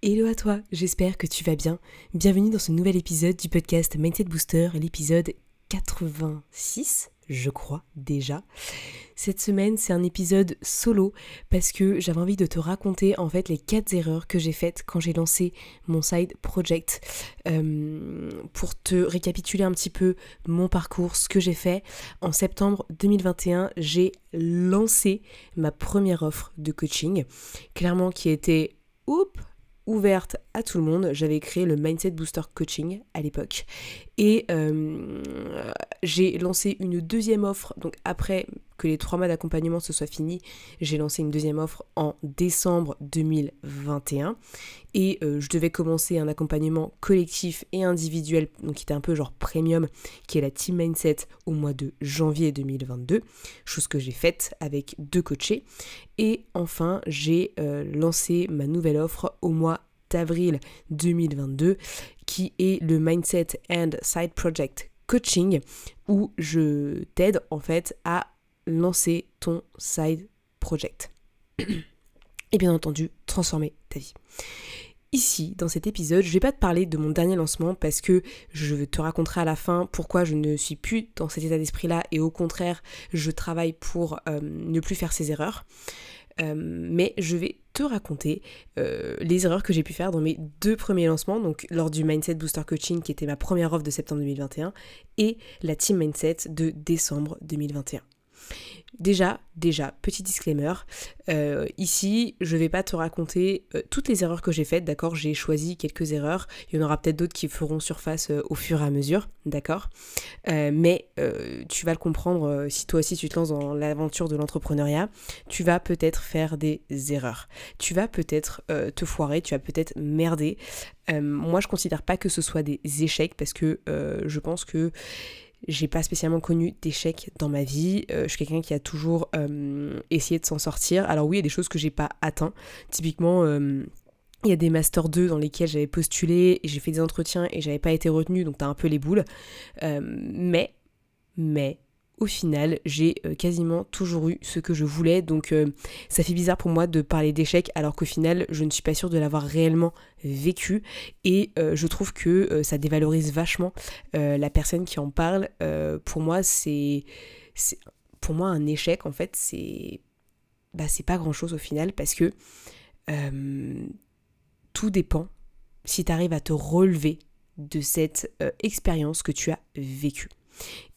Hello à toi, j'espère que tu vas bien. Bienvenue dans ce nouvel épisode du podcast Mindset Booster, l'épisode 86, je crois déjà. Cette semaine, c'est un épisode solo parce que j'avais envie de te raconter en fait les quatre erreurs que j'ai faites quand j'ai lancé mon side project. Euh, pour te récapituler un petit peu mon parcours, ce que j'ai fait en septembre 2021, j'ai lancé ma première offre de coaching, clairement qui était oups ouverte à tout le monde. J'avais créé le Mindset Booster Coaching à l'époque. Et euh, j'ai lancé une deuxième offre, donc après que les trois mois d'accompagnement se soient finis, j'ai lancé une deuxième offre en décembre 2021. Et euh, je devais commencer un accompagnement collectif et individuel, donc qui était un peu genre premium, qui est la Team Mindset au mois de janvier 2022, chose que j'ai faite avec deux coachés. Et enfin, j'ai euh, lancé ma nouvelle offre au mois d'avril 2022, qui est le Mindset and Side Project Coaching, où je t'aide en fait à lancer ton side project. Et bien entendu, transformer ta vie. Ici, dans cet épisode, je ne vais pas te parler de mon dernier lancement parce que je te raconterai à la fin pourquoi je ne suis plus dans cet état d'esprit-là et au contraire, je travaille pour euh, ne plus faire ces erreurs. Euh, mais je vais te raconter euh, les erreurs que j'ai pu faire dans mes deux premiers lancements, donc lors du Mindset Booster Coaching qui était ma première offre de septembre 2021 et la Team Mindset de décembre 2021. Déjà, déjà, petit disclaimer, euh, ici, je vais pas te raconter euh, toutes les erreurs que j'ai faites, d'accord? J'ai choisi quelques erreurs, il y en aura peut-être d'autres qui feront surface euh, au fur et à mesure, d'accord? Mais tu vas le comprendre si toi aussi tu te lances dans l'aventure de l'entrepreneuriat, tu vas peut-être faire des erreurs. Tu vas peut-être te foirer, tu vas peut-être merder. moi, je considère pas que ce soit des échecs parce que je pense que j'ai pas spécialement connu d'échecs dans ma vie. Euh, je suis quelqu'un qui a toujours euh, essayé de s'en sortir. Alors oui, il y a des choses que j'ai pas atteint. Typiquement, euh, il y a des Master 2 dans lesquels j'avais postulé j'ai fait des entretiens et j'avais pas été retenue, donc t'as un peu les boules. mais, mais, au final, j'ai euh, quasiment toujours eu ce que je voulais. Donc euh, ça fait bizarre pour moi de parler d'échec alors qu'au final, je ne suis pas sûre de l'avoir réellement vécu. Et euh, je trouve que ça dévalorise vachement la personne qui en parle. pour moi, c'est... Pour moi, un échec, en fait, c'est... Bah, c'est pas grand-chose au final parce que tout dépend si tu arrives à te relever de cette expérience que tu as vécue.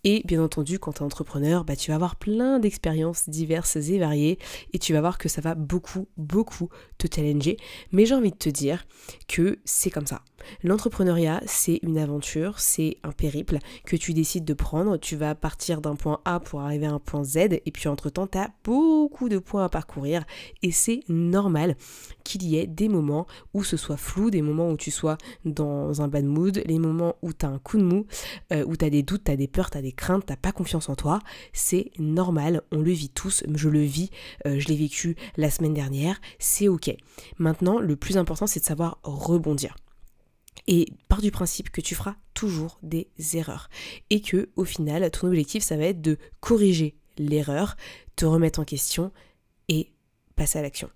Et bien entendu, quand tu es entrepreneur, bah, tu vas avoir plein d'expériences diverses et variées et tu vas voir que ça va beaucoup, beaucoup te challenger. Mais j'ai envie de te dire que c'est comme ça. L'entrepreneuriat, c'est une aventure, c'est un périple que tu décides de prendre. Tu vas partir d'un point A pour arriver à un point Z et puis entre-temps, tu as beaucoup de points à parcourir et c'est normal qu'il y ait des moments où ce soit flou, des moments où tu sois dans un bad mood, les moments où tu as un coup de mou, euh, où tu as des doutes, tu as des peurs, tu as des craintes, t'as pas confiance en toi, c'est normal, on le vit tous, je le vis, euh, je l'ai vécu la semaine dernière, c'est ok. Maintenant, le plus important, c'est de savoir rebondir. Et part du principe que tu feras toujours des erreurs. Et que au final, ton objectif, ça va être de corriger l'erreur, te remettre en question et passer à l'action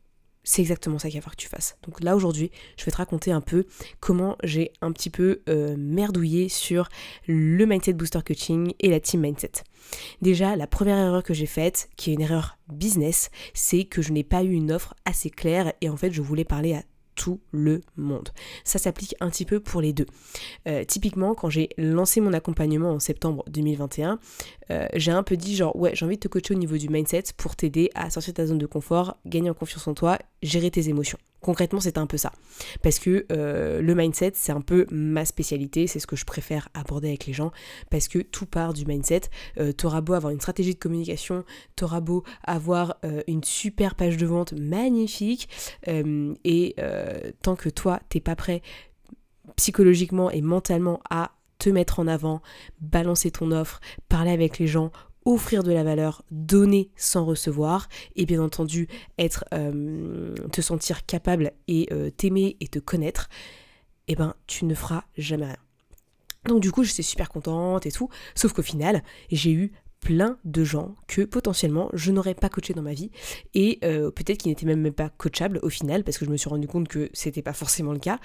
c'est exactement ça qu'il va falloir que tu fasses. Donc là aujourd'hui, je vais te raconter un peu comment j'ai un petit peu euh, merdouillé sur le Mindset Booster Coaching et la Team Mindset. Déjà, la première erreur que j'ai faite, qui est une erreur business, c'est que je n'ai pas eu une offre assez claire et en fait je voulais parler à tout le monde. Ça s'applique un petit peu pour les deux. Euh, typiquement, quand j'ai lancé mon accompagnement en septembre 2021, euh, j'ai un peu dit genre ouais j'ai envie de te coacher au niveau du mindset pour t'aider à sortir de ta zone de confort, gagner en confiance en toi, gérer tes émotions. Concrètement, c'est un peu ça. Parce que euh, le mindset, c'est un peu ma spécialité, c'est ce que je préfère aborder avec les gens, parce que tout part du mindset. Euh, t'auras beau avoir une stratégie de communication, t'auras beau avoir euh, une super page de vente magnifique, et tant que toi, t'es pas prêt psychologiquement et mentalement à te mettre en avant, balancer ton offre, parler avec les gens, offrir de la valeur, donner sans recevoir, et bien entendu être, euh, te sentir capable et euh, t'aimer et te connaître, eh ben tu ne feras jamais rien. Donc du coup, j'étais super contente et tout, sauf qu'au final, j'ai eu plein de gens que potentiellement je n'aurais pas coaché dans ma vie et euh, peut-être qu'ils n'étaient même pas coachables au final parce que je me suis rendu compte que c'était pas forcément le cas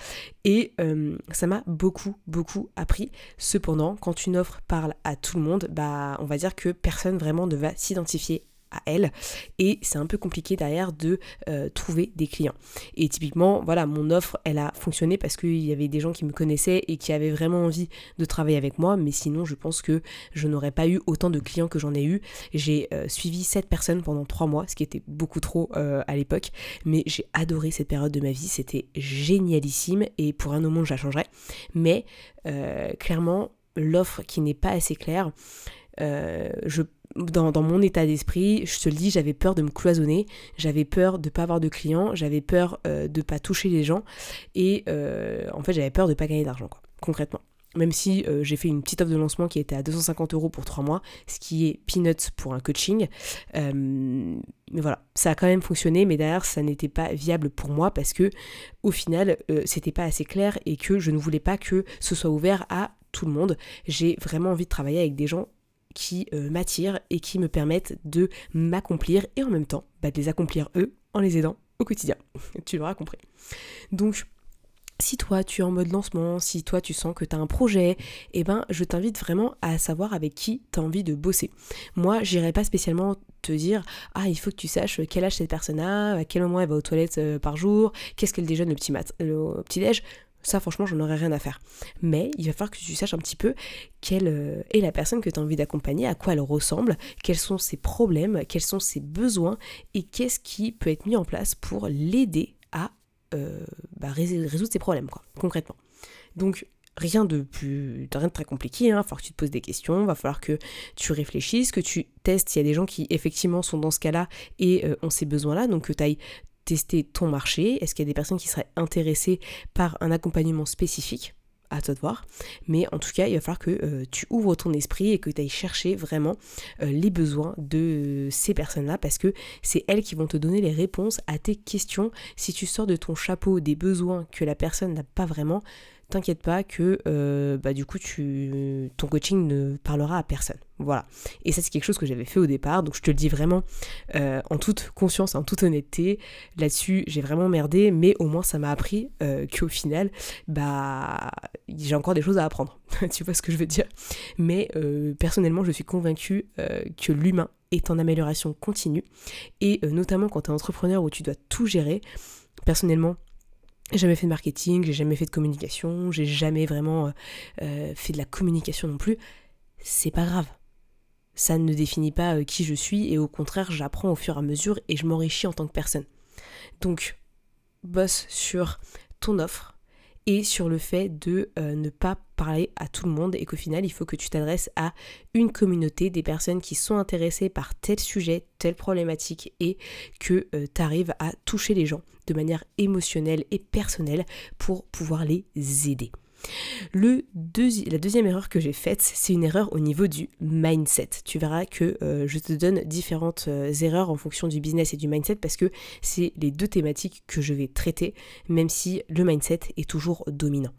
et euh, ça m'a beaucoup beaucoup appris. Cependant, quand une offre parle à tout le monde, bah on va dire que personne vraiment ne va s'identifier à elle. Et c'est un peu compliqué derrière de euh, trouver des clients. Et typiquement voilà mon offre elle a fonctionné parce qu'il y avait des gens qui me connaissaient et qui avaient vraiment envie de travailler avec moi. Mais sinon je pense que je n'aurais pas eu autant de clients que j'en ai eu. J'ai euh, suivi 7 personnes pendant 3 mois ce qui était beaucoup trop euh, à l'époque. Mais j'ai adoré cette période de ma vie. C'était génialissime et pour un moment je la changerais. Mais clairement l'offre qui n'est pas assez claire je dans, mon état d'esprit, je te le dis, j'avais peur de me cloisonner, j'avais peur de ne pas avoir de clients, j'avais peur euh, de ne pas toucher les gens, et euh, en fait j'avais peur de ne pas gagner d'argent, concrètement. Même si euh, j'ai fait une petite offre de lancement qui était à 250 euros pour 3 mois, ce qui est peanuts pour un coaching. mais voilà, ça a quand même fonctionné, mais derrière, ça n'était pas viable pour moi parce que, au final, c'était pas assez clair et que je ne voulais pas que ce soit ouvert à tout le monde. J'ai vraiment envie de travailler avec des gens qui euh, m'attirent et qui me permettent de m'accomplir et en même temps bah, de les accomplir eux en les aidant au quotidien. tu l'auras compris. Donc si toi tu es en mode lancement, si toi tu sens que tu as un projet, eh ben je t'invite vraiment à savoir avec qui tu as envie de bosser. Moi, j'irai pas spécialement te dire ah il faut que tu saches quel âge cette personne a, à quel moment elle va aux toilettes euh, par jour, qu'est-ce qu'elle déjeune le petit mat le petit déj. Ça, franchement, j'en aurais rien à faire. Mais il va falloir que tu saches un petit peu quelle euh, est la personne que tu as envie d'accompagner, à quoi elle ressemble, quels sont ses problèmes, quels sont ses besoins et qu'est-ce qui peut être mis en place pour l'aider à euh, bah, résoudre ses problèmes, concrètement. Donc, rien de plus rien de très compliqué, il va falloir que tu te poses des questions, il va falloir que tu réfléchisses, que tu testes, il y a des gens qui effectivement sont dans ce cas-là et euh, ont ces besoins-là, donc que tu ailles tester ton marché Est-ce qu'il y a des personnes qui seraient intéressées par un accompagnement spécifique? À toi de voir. Mais en tout cas, il va falloir que euh, tu ouvres ton esprit et que tu ailles chercher vraiment euh, les besoins de ces personnes-là parce que c'est elles qui vont te donner les réponses à tes questions. Si tu sors de ton chapeau des besoins que la personne n'a pas vraiment, t'inquiète pas que euh, bah, du coup tu, ton coaching ne parlera à personne. Voilà. Et ça c'est quelque chose que j'avais fait au départ, donc je te le dis vraiment euh, en toute conscience, en toute honnêteté. Là-dessus j'ai vraiment merdé, mais au moins ça m'a appris euh, qu'au final, bah j'ai encore des choses à apprendre. tu vois ce que je veux dire? Mais personnellement je suis convaincue que l'humain est en amélioration continue, et notamment quand tu es entrepreneur où tu dois tout gérer. Personnellement, j'ai jamais fait de marketing, j'ai jamais fait de communication, j'ai jamais vraiment euh, euh, fait de la communication non plus. C'est pas grave. Ça ne définit pas euh, qui je suis et au contraire, j'apprends au fur et à mesure et je m'enrichis en tant que personne. Donc, bosse sur ton offre, et sur le fait de euh, ne pas parler à tout le monde et qu'au final il faut que tu t'adresses à une communauté des personnes qui sont intéressées par tel sujet, telle problématique et que euh, tu arrives à toucher les gens de manière émotionnelle et personnelle pour pouvoir les aider. La deuxième erreur que j'ai faite, c'est une erreur au niveau du mindset. Tu verras que euh, je te donne différentes euh, erreurs en fonction du business et du mindset parce que c'est les deux thématiques que je vais traiter, même si le mindset est toujours dominant.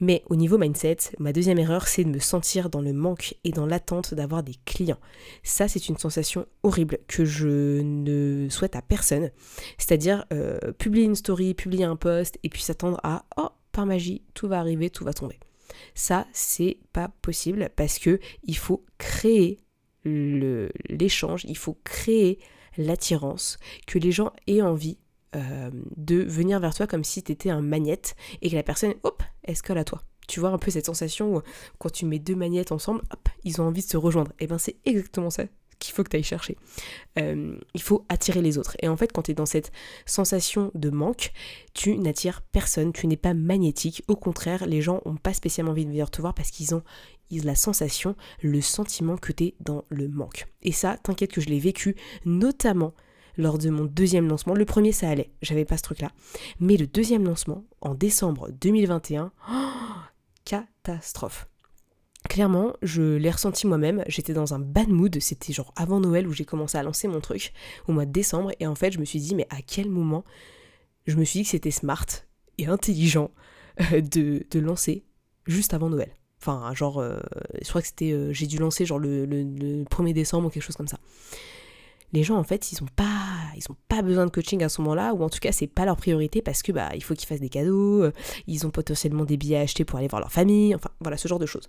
Mais au niveau mindset, ma deuxième erreur, c'est de me sentir dans le manque et dans l'attente d'avoir des clients. Ça, c'est une sensation horrible que je ne souhaite à personne. C'est-à-dire euh, publier une story, publier un post et puis s'attendre à oh par magie, tout va arriver, tout va tomber. Ça, c'est pas possible parce que il faut créer l'échange, il faut créer l'attirance, que les gens aient envie euh, de venir vers toi comme si tu étais un magnète et que la personne, hop, elle se colle à toi. Tu vois un peu cette sensation où quand tu mets deux magnettes ensemble, hop, ils ont envie de se rejoindre. Et eh ben c'est exactement ça qu'il faut que tu ailles chercher. Euh, il faut attirer les autres. Et en fait, quand tu es dans cette sensation de manque, tu n'attires personne, tu n'es pas magnétique. Au contraire, les gens n'ont pas spécialement envie de venir te voir parce qu'ils ont la sensation, le sentiment que tu es dans le manque. Et ça, t'inquiète que je l'ai vécu, notamment lors de mon deuxième lancement. Le premier, ça allait, j'avais pas ce truc-là. Mais le deuxième lancement, en décembre 2021, catastrophe clairement, je l'ai ressenti moi-même. J'étais dans un bad mood. C'était genre avant Noël où j'ai commencé à lancer mon truc au mois de décembre. Et en fait, je me suis dit, mais à quel moment je me suis dit que c'était smart et intelligent euh, de, de, lancer juste avant Noël. Enfin, genre, euh, je crois que c'était. Euh, j'ai dû lancer genre le, le, le 1er décembre ou quelque chose comme ça les gens en fait ils ont pas ils ont pas besoin de coaching à ce moment-là ou en tout cas c'est pas leur priorité parce que bah il faut qu'ils fassent des cadeaux, euh, ils ont potentiellement des billets à acheter pour aller voir leur famille, enfin voilà ce genre de choses.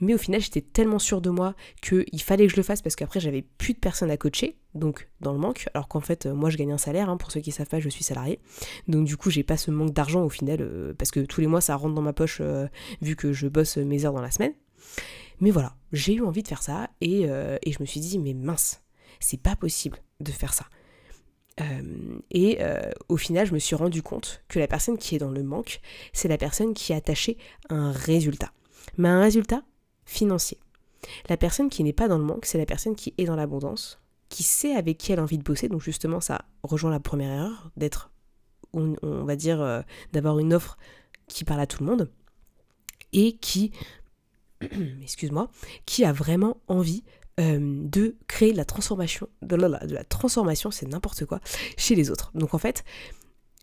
Mais au final j'étais tellement sûre de moi qu'il fallait que je le fasse parce qu'après j'avais plus de personnes à coacher donc dans le manque alors qu'en fait moi je gagne un salaire hein, pour ceux qui savent pas je suis salarié donc du coup j'ai pas ce manque d'argent au final euh, parce que tous les mois ça rentre dans ma poche euh, vu que je bosse mes heures dans la semaine. Mais voilà, j'ai eu envie de faire ça et, et je me suis dit mais mince c'est pas possible de faire ça. Euh, et euh, au final, je me suis rendu compte que la personne qui est dans le manque, c'est la personne qui est attachée un résultat. Mais un résultat financier. La personne qui n'est pas dans le manque, c'est la personne qui est dans l'abondance, qui sait avec qui elle a envie de bosser. Donc justement, ça rejoint la première erreur, d'être, on, va dire, euh, d'avoir une offre qui parle à tout le monde et qui, excuse-moi, qui a vraiment envie euh, de créer la transformation, de la, transformation, c'est n'importe quoi, chez les autres. Donc en fait,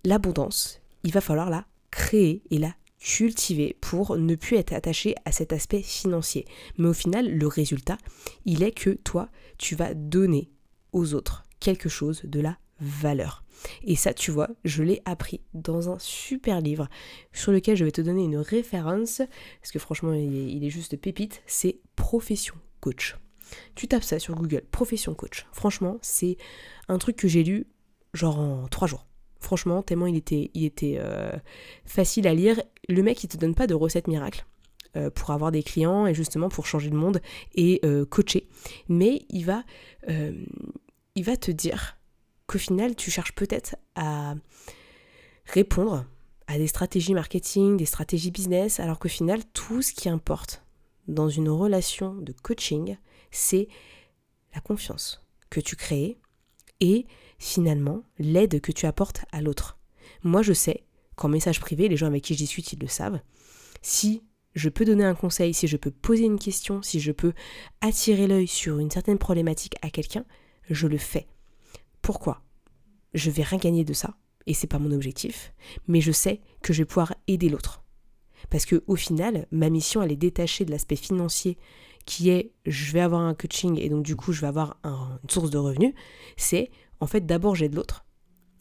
l'abondance, il va falloir la créer et la cultiver pour ne plus être attaché à cet aspect financier. Mais au final, le résultat, il est que toi, tu vas donner aux autres quelque chose de la valeur. Et ça, tu vois, je l'ai appris dans un super livre sur lequel je vais te donner une référence, parce que franchement, il il est juste pépite, c'est Profession Coach. Tu tapes ça sur Google, profession coach. Franchement, c'est un truc que j'ai lu genre en trois jours. Franchement, tellement il était, euh, facile à lire. Le mec, il te donne pas de recette miracle euh, pour avoir des clients et justement pour changer le monde et euh, coacher. Mais il va, il va te dire qu'au final, tu cherches peut-être à répondre à des stratégies marketing, des stratégies business, alors qu'au final, tout ce qui importe dans une relation de coaching, c'est la confiance que tu crées et finalement l'aide que tu apportes à l'autre. Moi je sais qu'en message privé, les gens avec qui je discute, ils le savent, si je peux donner un conseil, si je peux poser une question, si je peux attirer l'œil sur une certaine problématique à quelqu'un, je le fais. Pourquoi? Je vais rien gagner de ça, et c'est pas mon objectif, mais je sais que je vais pouvoir aider l'autre. Parce que au final, ma mission, elle est détachée de l'aspect financier qui est je vais avoir un coaching et donc du coup je vais avoir une source de revenus, c'est en fait d'abord j'aide l'autre,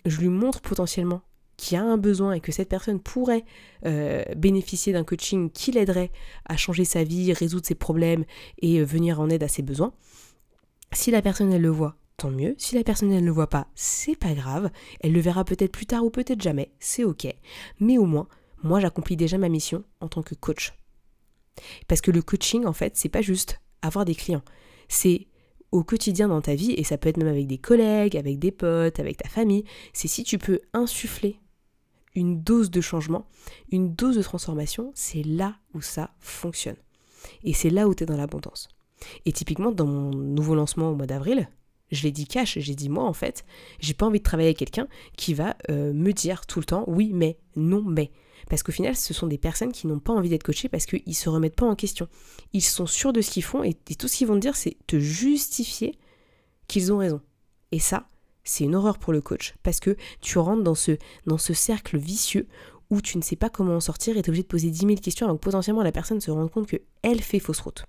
je lui montre potentiellement qu'il y a un besoin et que cette personne pourrait euh, bénéficier d'un coaching qui l'aiderait à changer sa vie, résoudre ses problèmes et euh, venir en aide à ses besoins. Si la personne elle le voit, tant mieux. Si la personne elle ne le voit pas, c'est pas grave. Elle le verra peut-être plus tard ou peut-être jamais, c'est ok. Mais au moins, moi j'accomplis déjà ma mission en tant que coach parce que le coaching, en fait, c'est pas juste avoir des clients. C'est au quotidien dans ta vie, et ça peut être même avec des collègues, avec des potes, avec ta famille, c'est si tu peux insuffler une dose de changement, une dose de transformation, c'est là où ça fonctionne. Et c'est là où tu es dans l'abondance. Et typiquement, dans mon nouveau lancement au mois d'avril, je l'ai dit cash, j'ai dit moi en fait, j'ai pas envie de travailler avec quelqu'un qui va euh, me dire tout le temps oui mais, non mais. Parce qu'au final, ce sont des personnes qui n'ont pas envie d'être coachées parce qu'ils ne se remettent pas en question. Ils sont sûrs de ce qu'ils font et, tout ce qu'ils vont te dire, c'est te justifier qu'ils ont raison. Et ça, c'est une horreur pour le coach parce que tu rentres dans ce, dans ce cercle vicieux où tu ne sais pas comment en sortir et tu es obligé de poser 10 000 questions alors que potentiellement la personne se rend compte qu'elle fait fausse route.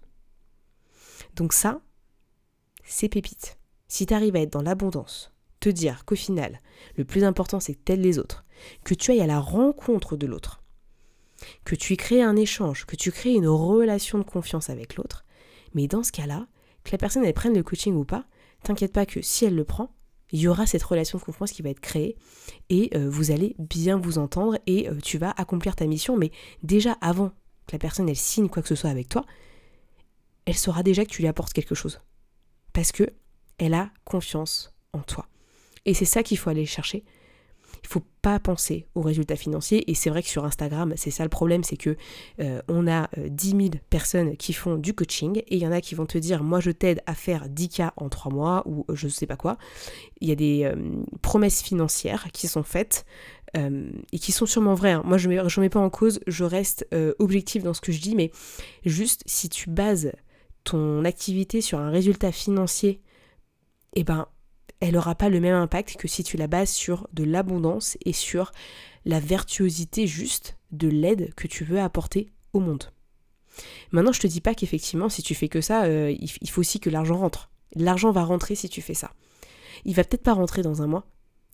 Donc ça, c'est pépite. Si tu arrives à être dans l'abondance, dire qu'au final, le plus important c'est tel les autres, que tu ailles à la rencontre de l'autre, que tu crées un échange, que tu crées une relation de confiance avec l'autre, mais dans ce cas-là, que la personne elle prenne le coaching ou pas, t'inquiète pas que si elle le prend, il y aura cette relation de confiance qui va être créée et euh, vous allez bien vous entendre et euh, tu vas accomplir ta mission, mais déjà avant que la personne elle signe quoi que ce soit avec toi, elle saura déjà que tu lui apportes quelque chose. Parce que elle a confiance en toi. Et c'est ça qu'il faut aller chercher il faut pas penser aux résultats financiers. Et c'est vrai que sur Instagram, c'est ça le problème, c'est que euh, on a 10 euh, 000 personnes qui font du coaching et il y en a qui vont te dire, moi je t'aide à faire 10K en 3 mois ou je sais pas quoi. Il y a des euh, promesses financières qui sont faites euh, et qui sont sûrement vraies. Hein. Moi, je ne mets, mets, pas en cause, je reste euh, objectif dans ce que je dis, mais juste si tu bases ton activité sur un résultat financier, eh ben, elle n'aura pas le même impact que si tu la bases sur de l'abondance et sur la vertuosité juste de l'aide que tu veux apporter au monde. Maintenant, je te dis pas qu'effectivement, si tu fais que ça, euh, il faut aussi que l'argent rentre. L'argent va rentrer si tu fais ça. Il va peut-être pas rentrer dans un mois,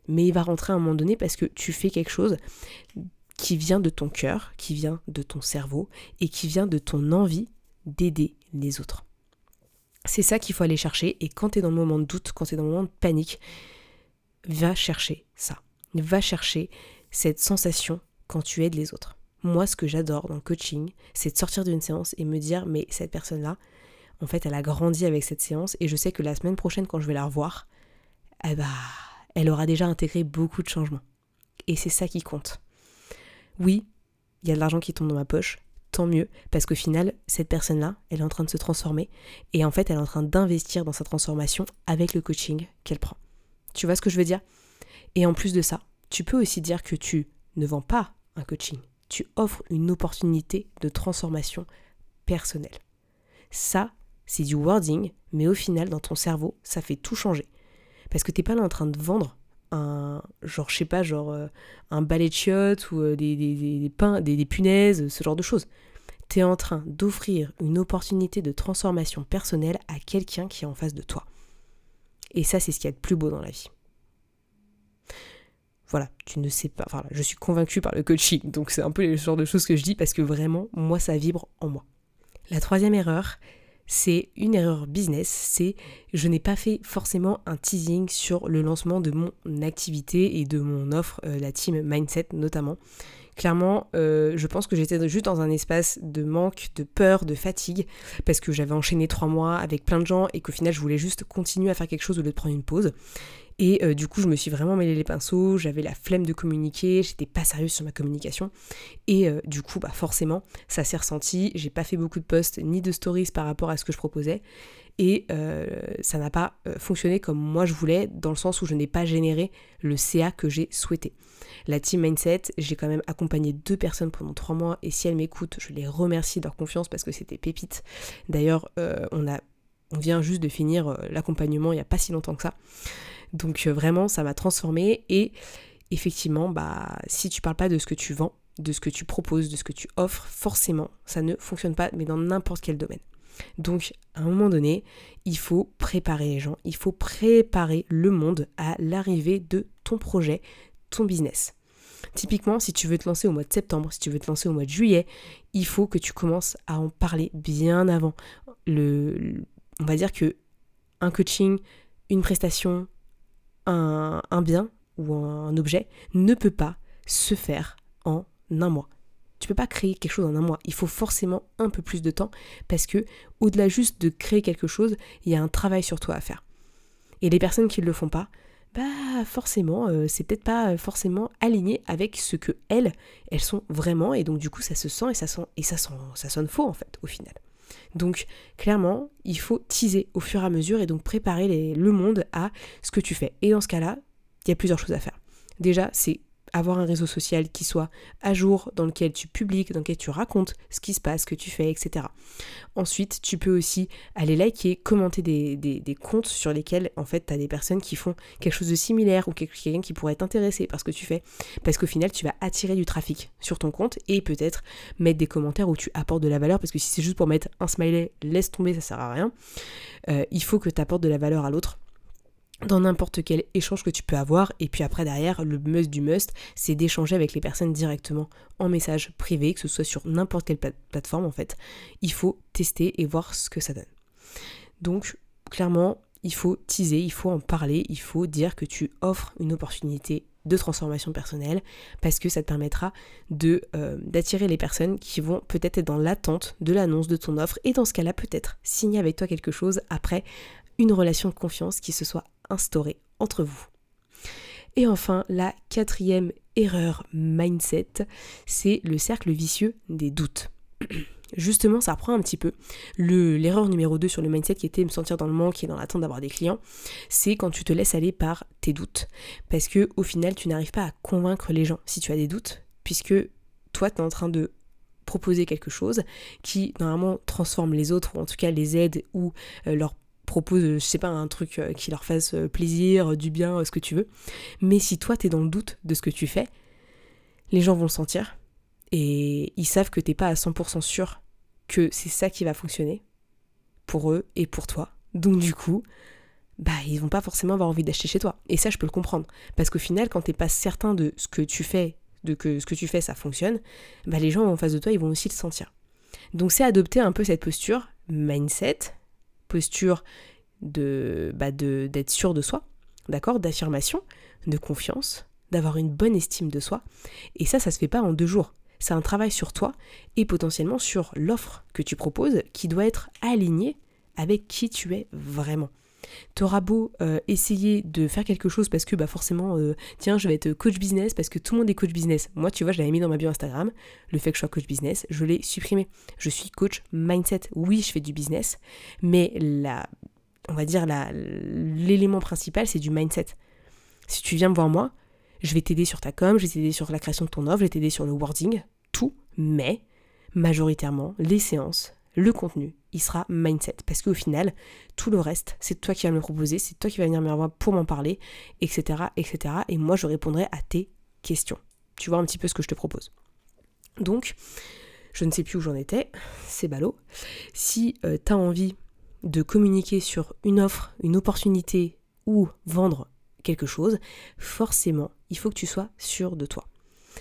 mais il va rentrer à un moment donné parce que tu fais quelque chose qui vient de ton cœur, qui vient de ton cerveau et qui vient de ton envie d'aider les autres. C'est ça qu'il faut aller chercher et quand tu es dans le moment de doute, quand tu es dans le moment de panique, va chercher ça. Va chercher cette sensation quand tu aides les autres. Moi, ce que j'adore dans le coaching, c'est de sortir d'une séance et me dire, mais cette personne-là, en fait, elle a grandi avec cette séance et je sais que la semaine prochaine, quand je vais la revoir, eh bah, elle aura déjà intégré beaucoup de changements. Et c'est ça qui compte. Oui, il y a de l'argent qui tombe dans ma poche, tant mieux, parce qu'au final, cette personne-là, elle est en train de se transformer, et en fait, elle est en train d'investir dans sa transformation avec le coaching qu'elle prend. Tu vois ce que je veux dire? Et en plus de ça, tu peux aussi dire que tu ne vends pas un coaching, tu offres une opportunité de transformation personnelle. Ça, c'est du wording, mais au final, dans ton cerveau, ça fait tout changer. Parce que t'es pas là en train de vendre un, genre, je sais pas, genre euh, un balai de chiottes ou euh, des, des, pains, des, punaises, ce genre de choses. Tu es en train d'offrir une opportunité de transformation personnelle à quelqu'un qui est en face de toi. Et ça, c'est ce qu'il y a de plus beau dans la vie. Voilà, tu ne sais pas. Enfin, je suis convaincue par le coaching, donc c'est un peu le genre de choses que je dis parce que vraiment, moi, ça vibre en moi. La troisième erreur, c'est une erreur business, c'est je n'ai pas fait forcément un teasing sur le lancement de mon activité et de mon offre, euh, la team Mindset notamment. Clairement, euh, je pense que j'étais juste dans un espace de manque, de peur, de fatigue, parce que j'avais enchaîné trois mois avec plein de gens et qu'au final je voulais juste continuer à faire quelque chose au lieu de prendre une pause. Et euh, du coup, je me suis vraiment mêlé les pinceaux, j'avais la flemme de communiquer, j'étais pas sérieuse sur ma communication. Et euh, du coup, bah forcément, ça s'est ressenti. J'ai pas fait beaucoup de posts ni de stories par rapport à ce que je proposais. Et euh, ça n'a pas fonctionné comme moi je voulais, dans le sens où je n'ai pas généré le CA que j'ai souhaité. La team Mindset, j'ai quand même accompagné deux personnes pendant trois mois et si elles m'écoutent, je les remercie de leur confiance parce que c'était pépite. D'ailleurs, on a on vient juste de finir l'accompagnement il n'y a pas si longtemps que ça. Donc euh, vraiment, ça m'a transformée et effectivement, bah, si tu parles pas de ce que tu vends, de ce que tu proposes, de ce que tu offres, forcément, ça ne fonctionne pas, mais dans n'importe quel domaine. Donc, à un moment donné, il faut préparer les gens, il faut préparer le monde à l'arrivée de ton projet, ton business. Typiquement, si tu veux te lancer au mois de septembre, si tu veux te lancer au mois de juillet, il faut que tu commences à en parler bien avant. Le, on va dire que un coaching, une prestation, un, bien ou un objet ne peut pas se faire en un mois. Tu peux pas créer quelque chose en un mois. Il faut forcément un peu plus de temps parce que au-delà juste de créer quelque chose, il y a un travail sur toi à faire. Et les personnes qui ne le font pas, bah forcément, euh, c'est peut-être pas forcément aligné avec ce que elles, elles sont vraiment, et donc du coup ça se sent et ça sent et ça sent, ça sonne faux en fait au final. Donc clairement, il faut teaser au fur et à mesure et donc préparer le monde à ce que tu fais. Et dans ce cas-là, il y a plusieurs choses à faire. Déjà, c'est avoir un réseau social qui soit à jour, dans lequel tu publies, dans lequel tu racontes ce qui se passe, ce que tu fais, etc. Ensuite, tu peux aussi aller liker, commenter des, des, comptes sur lesquels, en fait, tu as des personnes qui font quelque chose de similaire ou quelqu'un qui pourrait t'intéresser par ce que tu fais. Parce qu'au final, tu vas attirer du trafic sur ton compte et peut-être mettre des commentaires où tu apportes de la valeur. Parce que si c'est juste pour mettre un smiley, laisse tomber, ça sert à rien. Euh, il faut que tu apportes de la valeur à l'autre dans n'importe quel échange que tu peux avoir. Et puis après, derrière, le must du must, c'est d'échanger avec les personnes directement en message privé, que ce soit sur n'importe quelle plateforme en fait. Il faut tester et voir ce que ça donne. Donc, clairement, il faut teaser, il faut en parler, il faut dire que tu offres une opportunité de transformation personnelle parce que ça te permettra de euh, d'attirer les personnes qui vont peut-être être dans l'attente de l'annonce de ton offre et dans ce cas-là peut-être signer avec toi quelque chose après une relation de confiance qui se soit instaurée entre vous. Et enfin, la quatrième erreur mindset, c'est le cercle vicieux des doutes. Justement, ça reprend un petit peu l'erreur numéro 2 sur le mindset qui était me sentir dans le manque et dans l'attente d'avoir des clients, c'est quand tu te laisses aller par tes doutes. Parce que au final, tu n'arrives pas à convaincre les gens si tu as des doutes, puisque toi, tu es en train de proposer quelque chose qui normalement transforme les autres, ou en tout cas les aide ou euh, leur propose, je sais pas, un truc euh, qui leur fasse euh, plaisir, du bien, ce que tu veux. Mais si toi, tu es dans le doute de ce que tu fais, les gens vont le sentir et ils savent que t'es pas à 100% sûr que c'est ça qui va fonctionner pour eux et pour toi. Donc du coup, bah ils vont pas forcément avoir envie d'acheter chez toi. Et ça, je peux le comprendre. Parce qu'au final, quand t'es pas certain de ce que tu fais, de que ce que tu fais, ça fonctionne, bah les gens en face de toi, ils vont aussi le sentir. Donc c'est adopter un peu cette posture, mindset, posture de bah d'être sûr de soi, d'accord, d'affirmation, de confiance, d'avoir une bonne estime de soi. Et ça, ça se fait pas en deux jours. C'est un travail sur toi et potentiellement sur l'offre que tu proposes qui doit être alignée avec qui tu es vraiment. T'auras beau euh, essayer de faire quelque chose parce que bah forcément, euh, tiens, je vais être coach business parce que tout le monde est coach business. Moi, tu vois, je l'avais mis dans ma bio Instagram, le fait que je sois coach business, je l'ai supprimé. Je suis coach mindset. Oui, je fais du business, mais la, on va dire l'élément principal, c'est du mindset. Si tu viens me voir moi, je vais t'aider sur ta com, je vais t'aider sur la création de ton offre, je vais t'aider sur le wording, tout, mais majoritairement, les séances, le contenu, il sera mindset. Parce qu'au final, tout le reste, c'est toi qui vas me proposer, c'est toi qui vas venir me voir pour m'en parler, etc., etc. Et moi, je répondrai à tes questions. Tu vois un petit peu ce que je te propose. Donc, je ne sais plus où j'en étais, c'est ballot. Si euh, tu as envie de communiquer sur une offre, une opportunité ou vendre quelque chose, forcément, il faut que tu sois sûr de toi.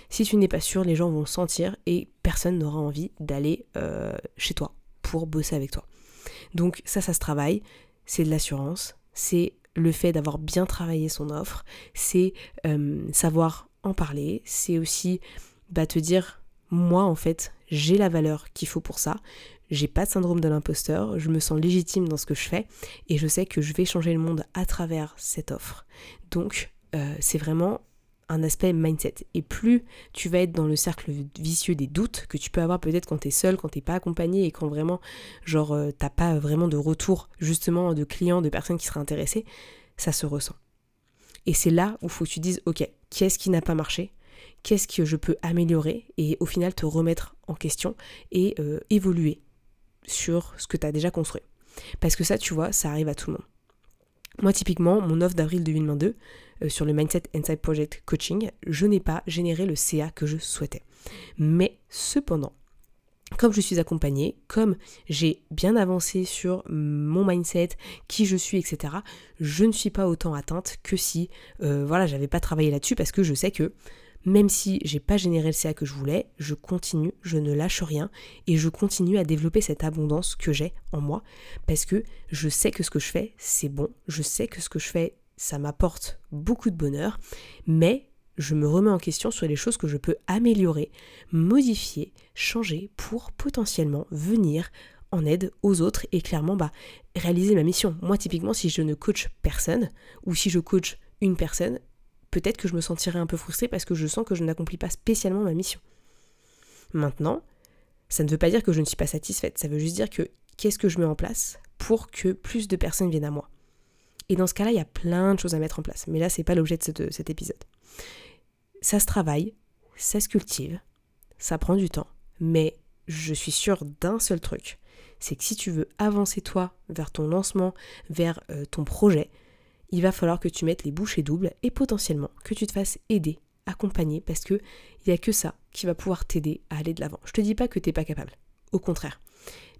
Si tu n'es pas sûr, les gens vont sentir et personne n'aura envie d'aller euh, chez toi pour bosser avec toi. Donc ça, ça se travaille, c'est de l'assurance, c'est le fait d'avoir bien travaillé son offre, c'est euh, savoir en parler, c'est aussi bah, te dire, moi en fait, j'ai la valeur qu'il faut pour ça, j'ai pas de syndrome de l'imposteur, je me sens légitime dans ce que je fais. Et je sais que je vais changer le monde à travers cette offre. Donc euh, c'est vraiment un aspect mindset. Et plus tu vas être dans le cercle vicieux des doutes que tu peux avoir peut-être quand tu es seul, quand t'es pas accompagné et quand vraiment, genre, euh, t'as pas vraiment de retour justement de clients, de personnes qui seraient intéressées, ça se ressent. Et c'est là où faut que tu dises, ok, qu'est-ce qui n'a pas marché? Qu'est-ce que je peux améliorer? Et au final, te remettre en question et euh, évoluer sur ce que tu as déjà construit. Parce que ça, tu vois, ça arrive à tout le monde. Moi, typiquement, mon offre d'avril 2022 euh, sur le Mindset Inside Project Coaching, je n'ai pas généré le CA que je souhaitais. Mais cependant, comme je suis accompagnée, comme j'ai bien avancé sur mon mindset, qui je suis, etc., je ne suis pas autant atteinte que si, euh, voilà, j'avais pas travaillé là-dessus parce que je sais que même si j'ai pas généré le CA que je voulais, je continue, je ne lâche rien et je continue à développer cette abondance que j'ai en moi parce que je sais que ce que je fais, c'est bon, je sais que ce que je fais, ça m'apporte beaucoup de bonheur, mais je me remets en question sur les choses que je peux améliorer, modifier, changer pour potentiellement venir en aide aux autres et clairement bah, réaliser ma mission. Moi typiquement si je ne coach personne ou si je coach une personne, peut-être que je me sentirais un peu frustrée parce que je sens que je n'accomplis pas spécialement ma mission. Maintenant, ça ne veut pas dire que je ne suis pas satisfaite, ça veut juste dire que qu'est-ce que je mets en place pour que plus de personnes viennent à moi? Et dans ce cas-là, il y a plein de choses à mettre en place. Mais là, c'est pas l'objet de, cet épisode. Ça se travaille, ça se cultive, ça prend du temps, mais je suis sûre d'un seul truc, c'est que si tu veux avancer toi vers ton lancement, vers euh, ton projet, il va falloir que tu mettes les bouchées doubles et potentiellement que tu te fasses aider, accompagner, parce que il n'y a que ça qui va pouvoir t'aider à aller de l'avant. Je te dis pas que tu n'es pas capable, au contraire.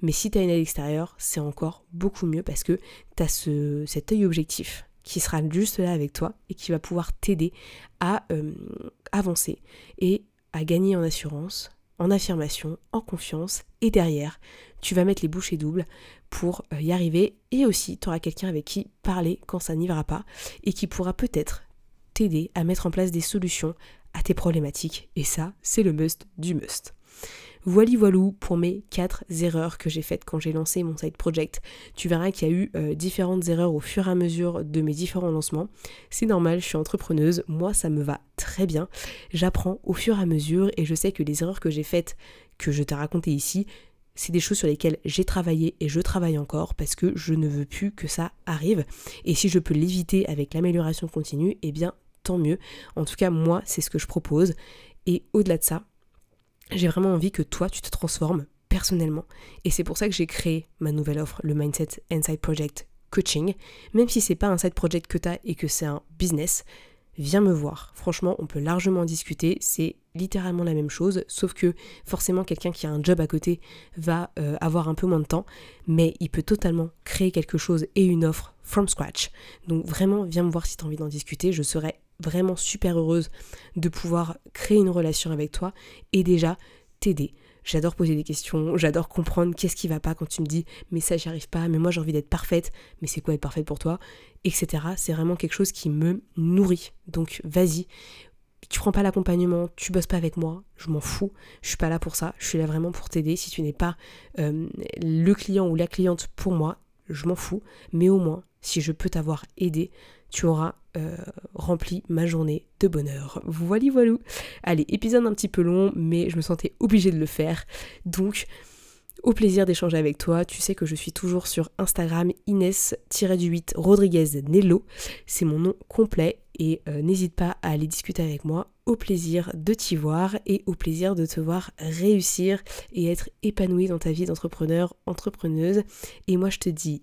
Mais si tu as une aide extérieure, c'est encore beaucoup mieux parce que tu as ce, cet œil objectif qui sera juste là avec toi et qui va pouvoir t'aider à euh, avancer et à gagner en assurance, en affirmation, en confiance. Et derrière, tu vas mettre les bouchées doubles pour euh, y arriver. Et aussi, tu auras quelqu'un avec qui parler quand ça n'ira pas et qui pourra peut-être t'aider à mettre en place des solutions à tes problématiques. Et ça, c'est le must du must. Voilà voilou pour mes 4 erreurs que j'ai faites quand j'ai lancé mon side project. Tu verras qu'il y a eu euh, différentes erreurs au fur et à mesure de mes différents lancements. C'est normal, je suis entrepreneuse, moi ça me va très bien. J'apprends au fur et à mesure et je sais que les erreurs que j'ai faites, que je t'ai racontées ici, c'est des choses sur lesquelles j'ai travaillé et je travaille encore parce que je ne veux plus que ça arrive. Et si je peux l'éviter avec l'amélioration continue, eh bien tant mieux. En tout cas, moi, c'est ce que je propose. Et au-delà de ça, j'ai vraiment envie que toi, tu te transformes personnellement. Et c'est pour ça que j'ai créé ma nouvelle offre, le Mindset Inside Project Coaching. Même si c'est pas un side project que tu as et que c'est un business, viens me voir. Franchement, on peut largement discuter. C'est littéralement la même chose, sauf que forcément quelqu'un qui a un job à côté va euh, avoir un peu moins de temps, mais il peut totalement créer quelque chose et une offre from scratch. Donc vraiment, viens me voir si tu as envie d'en discuter. Je serais vraiment super heureuse de pouvoir créer une relation avec toi et déjà t'aider. J'adore poser des questions, j'adore comprendre qu'est-ce qui va pas quand tu me dis mais ça j'y arrive pas, mais moi j'ai envie d'être parfaite, mais c'est quoi être parfaite pour toi, etc. C'est vraiment quelque chose qui me nourrit. Donc vas-y, tu prends pas l'accompagnement, tu bosses pas avec moi, je m'en fous, je suis pas là pour ça, je suis là vraiment pour t'aider. Si tu n'es pas le client ou la cliente pour moi, je m'en fous, mais au moins, si je peux t'avoir aidé, tu auras euh, rempli ma journée de bonheur. Voilà, voilà. Allez, épisode un petit peu long, mais je me sentais obligée de le faire. Donc, au plaisir d'échanger avec toi. Tu sais que je suis toujours sur Instagram Inès-du-8 Rodriguez Nello. C'est mon nom complet et euh, n'hésite pas à aller discuter avec moi. Au plaisir de t'y voir et au plaisir de te voir réussir et être épanoui dans ta vie d'entrepreneur, entrepreneuse. Et moi je te dis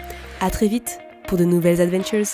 À très vite pour de nouvelles adventures.